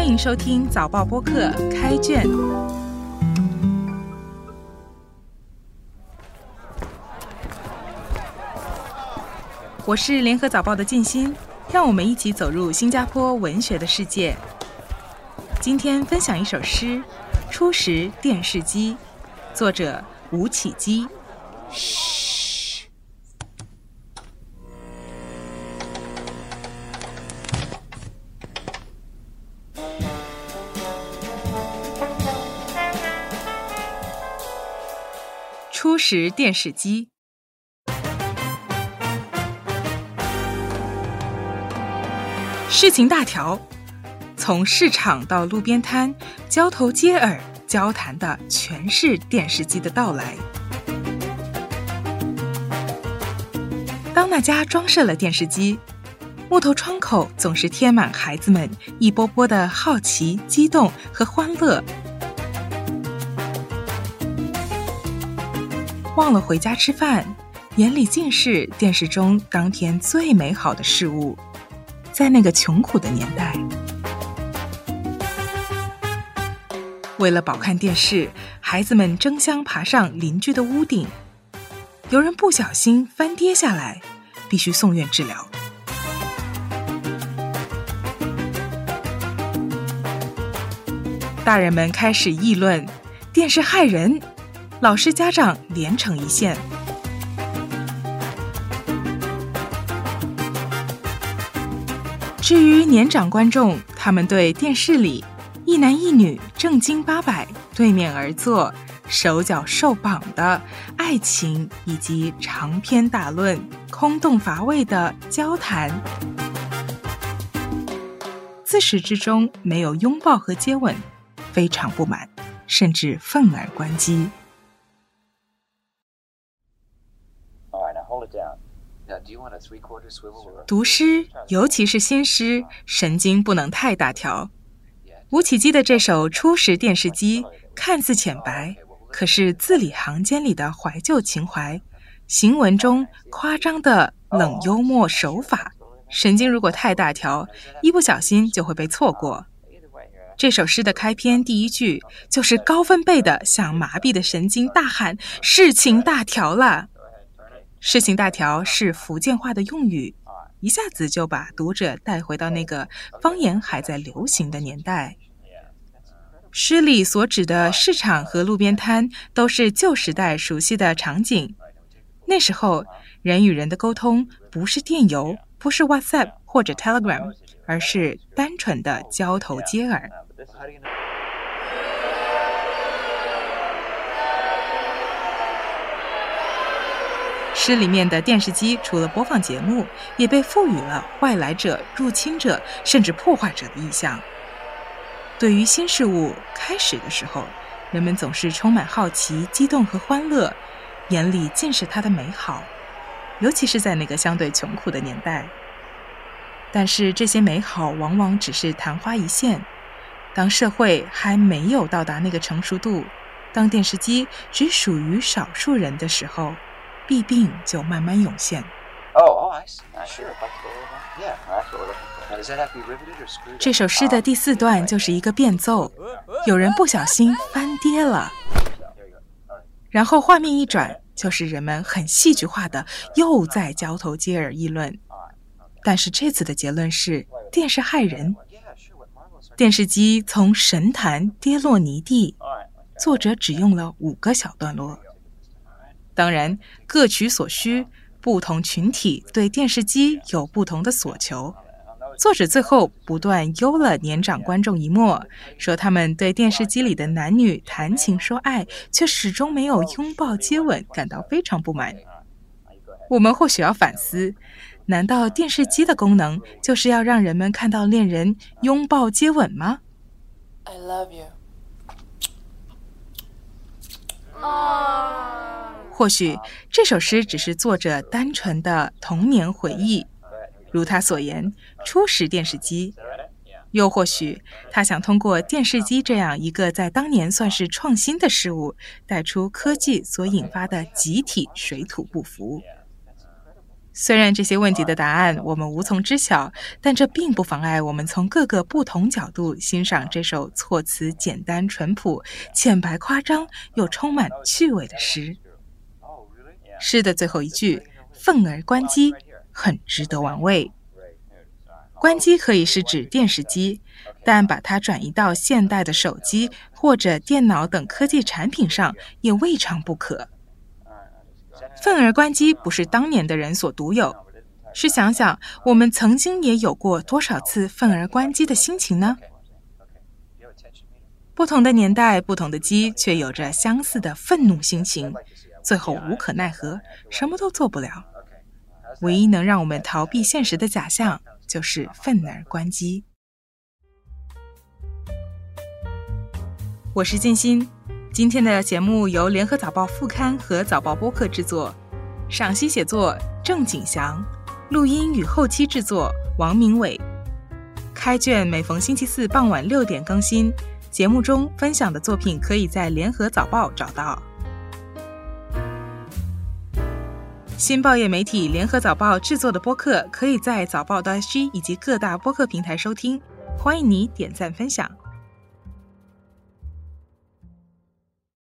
欢迎收听早报播客开卷。我是联合早报的静心，让我们一起走入新加坡文学的世界。今天分享一首诗《初识电视机》，作者吴启基。初识电视机。事情大条，从市场到路边摊，交头接耳交谈的全是电视机的到来。当那家装设了电视机，木头窗口总是贴满孩子们一波波的好奇、激动和欢乐。忘了回家吃饭，眼里尽是电视中当天最美好的事物。在那个穷苦的年代，为了饱看电视，孩子们争相爬上邻居的屋顶。有人不小心翻跌下来，必须送院治疗。大人们开始议论电视害人，老师家长连成一线。至于年长观众，他们对电视里一男一女正经八百对面而坐、手脚受绑的爱情，以及长篇大论、空洞乏味的交谈，自始至终没有拥抱和接吻，非常不满，甚至愤而关机。读诗，尤其是新诗，神经不能太大条。吴启基的这首《初识电视机》看似浅白，可是字里行间里的怀旧情怀，行文中夸张的冷幽默手法，神经如果太大条，一不小心就会被错过。这首诗的开篇第一句就是高分贝的向麻痹的神经大喊：“事情大条了。”事情大条是福建话的用语，一下子就把读者带回到那个方言还在流行的年代。诗里所指的市场和路边摊都是旧时代熟悉的场景。那时候，人与人的沟通不是电邮，不是 WhatsApp 或者 Telegram，而是单纯的交头接耳。诗里面的电视机除了播放节目，也被赋予了外来者、入侵者甚至破坏者的意象。对于新事物开始的时候，人们总是充满好奇、激动和欢乐，眼里尽是它的美好，尤其是在那个相对穷苦的年代。但是这些美好往往只是昙花一现，当社会还没有到达那个成熟度，当电视机只属于少数人的时候。弊病就慢慢涌现。这首诗的第四段就是一个变奏，有人不小心翻跌了，然后画面一转，就是人们很戏剧化的又在交头接耳议论。但是这次的结论是电视害人，电视机从神坛跌落泥地。作者只用了五个小段落。当然，各取所需，不同群体对电视机有不同的所求。作者最后不断幽了年长观众一默，说他们对电视机里的男女谈情说爱，却始终没有拥抱接吻，感到非常不满。我们或许要反思：难道电视机的功能就是要让人们看到恋人拥抱接吻吗？I love you。或许这首诗只是作者单纯的童年回忆，如他所言，初识电视机；又或许他想通过电视机这样一个在当年算是创新的事物，带出科技所引发的集体水土不服。虽然这些问题的答案我们无从知晓，但这并不妨碍我们从各个不同角度欣赏这首措辞简单淳朴、浅白夸张又充满趣味的诗。诗的最后一句“愤而关机”很值得玩味。关机可以是指电视机，但把它转移到现代的手机或者电脑等科技产品上也未尝不可。愤而关机不是当年的人所独有，试想想，我们曾经也有过多少次愤而关机的心情呢？不同的年代，不同的机，却有着相似的愤怒心情，最后无可奈何，什么都做不了。唯一能让我们逃避现实的假象，就是愤而关机。我是静心。今天的节目由联合早报副刊和早报播客制作，赏析写作郑景祥，录音与后期制作王明伟。开卷每逢星期四傍晚六点更新，节目中分享的作品可以在联合早报找到。新报业媒体联合早报制作的播客，可以在早报的 SG 以及各大播客平台收听，欢迎你点赞分享。